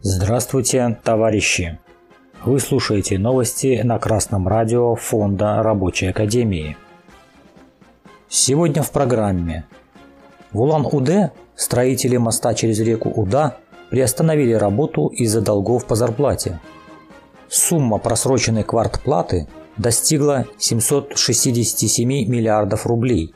Здравствуйте, товарищи! Вы слушаете новости на Красном радио Фонда Рабочей Академии. Сегодня в программе. В Улан-Удэ строители моста через реку Уда приостановили работу из-за долгов по зарплате. Сумма просроченной квартплаты достигла 767 миллиардов рублей.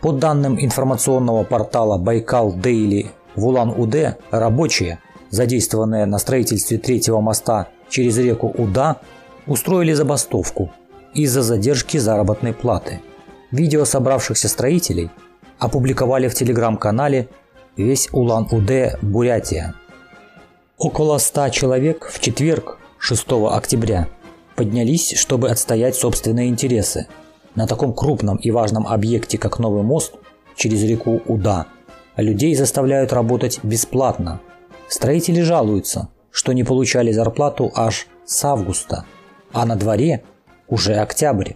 По данным информационного портала Байкал Дейли в Улан-Удэ рабочие задействованные на строительстве третьего моста через реку Уда, устроили забастовку из-за задержки заработной платы. Видео собравшихся строителей опубликовали в телеграм-канале «Весь Улан-Удэ, Бурятия». Около 100 человек в четверг, 6 октября, поднялись, чтобы отстоять собственные интересы. На таком крупном и важном объекте, как новый мост через реку Уда, людей заставляют работать бесплатно – Строители жалуются, что не получали зарплату аж с августа, а на дворе уже октябрь.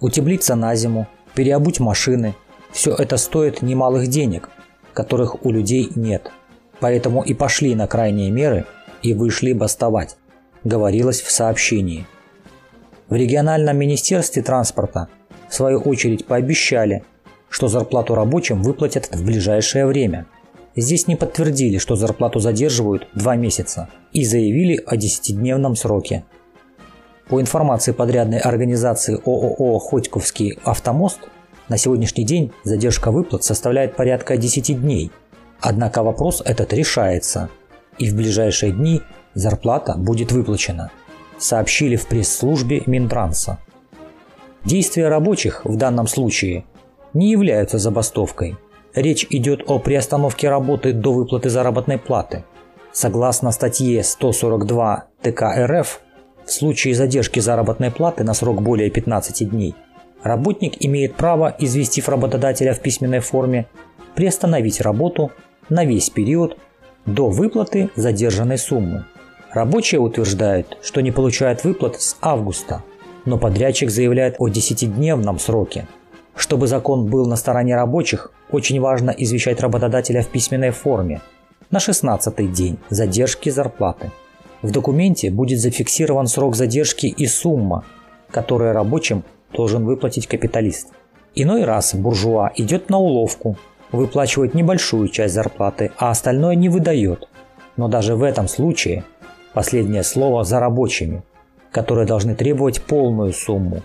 Утеплиться на зиму, переобуть машины – все это стоит немалых денег, которых у людей нет. Поэтому и пошли на крайние меры и вышли бастовать, говорилось в сообщении. В региональном министерстве транспорта в свою очередь пообещали, что зарплату рабочим выплатят в ближайшее время – Здесь не подтвердили, что зарплату задерживают два месяца и заявили о 10-дневном сроке. По информации подрядной организации ООО «Ходьковский автомост», на сегодняшний день задержка выплат составляет порядка 10 дней. Однако вопрос этот решается, и в ближайшие дни зарплата будет выплачена, сообщили в пресс-службе Минтранса. Действия рабочих в данном случае не являются забастовкой – Речь идет о приостановке работы до выплаты заработной платы. Согласно статье 142 ТК РФ, в случае задержки заработной платы на срок более 15 дней, работник имеет право, известив работодателя в письменной форме, приостановить работу на весь период до выплаты задержанной суммы. Рабочие утверждают, что не получают выплат с августа, но подрядчик заявляет о 10-дневном сроке. Чтобы закон был на стороне рабочих, очень важно извещать работодателя в письменной форме на 16-й день задержки зарплаты. В документе будет зафиксирован срок задержки и сумма, которую рабочим должен выплатить капиталист. Иной раз буржуа идет на уловку, выплачивает небольшую часть зарплаты, а остальное не выдает. Но даже в этом случае последнее слово за рабочими, которые должны требовать полную сумму.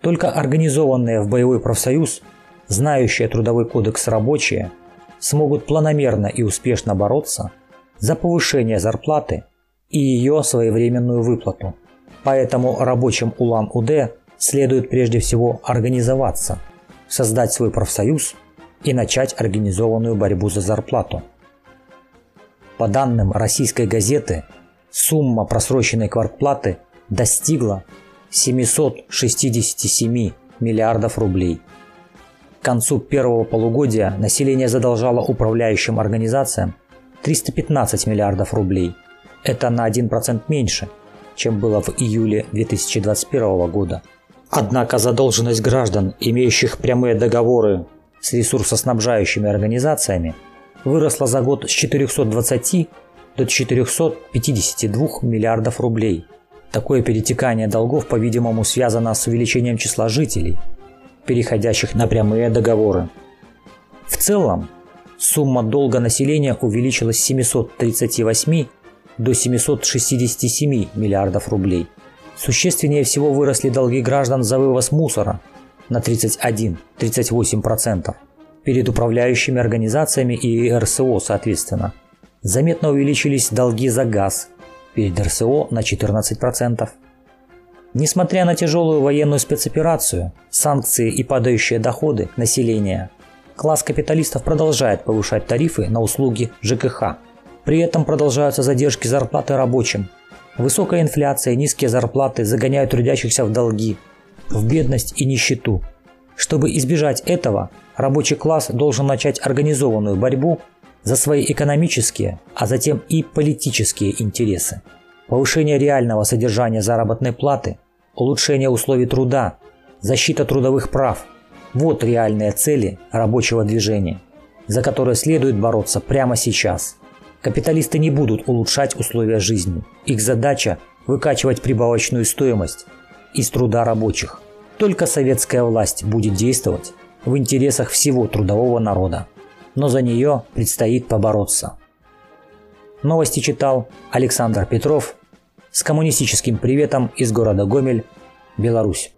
Только организованные в боевой профсоюз знающие трудовой кодекс рабочие, смогут планомерно и успешно бороться за повышение зарплаты и ее своевременную выплату. Поэтому рабочим Улан-Удэ следует прежде всего организоваться, создать свой профсоюз и начать организованную борьбу за зарплату. По данным российской газеты, сумма просроченной квартплаты достигла 767 миллиардов рублей – концу первого полугодия население задолжало управляющим организациям 315 миллиардов рублей. Это на 1% меньше, чем было в июле 2021 года. Однако задолженность граждан, имеющих прямые договоры с ресурсоснабжающими организациями, выросла за год с 420 до 452 миллиардов рублей. Такое перетекание долгов, по-видимому, связано с увеличением числа жителей – переходящих на прямые договоры. В целом, сумма долга населения увеличилась с 738 до 767 миллиардов рублей. Существеннее всего выросли долги граждан за вывоз мусора на 31-38% перед управляющими организациями и РСО соответственно. Заметно увеличились долги за газ перед РСО на 14%. Несмотря на тяжелую военную спецоперацию, санкции и падающие доходы населения, класс капиталистов продолжает повышать тарифы на услуги ЖКХ. При этом продолжаются задержки зарплаты рабочим. Высокая инфляция и низкие зарплаты загоняют трудящихся в долги, в бедность и нищету. Чтобы избежать этого, рабочий класс должен начать организованную борьбу за свои экономические, а затем и политические интересы. Повышение реального содержания заработной платы, улучшение условий труда, защита трудовых прав – вот реальные цели рабочего движения, за которые следует бороться прямо сейчас. Капиталисты не будут улучшать условия жизни. Их задача – выкачивать прибавочную стоимость из труда рабочих. Только советская власть будет действовать в интересах всего трудового народа но за нее предстоит побороться. Новости читал Александр Петров с коммунистическим приветом из города Гомель, Беларусь.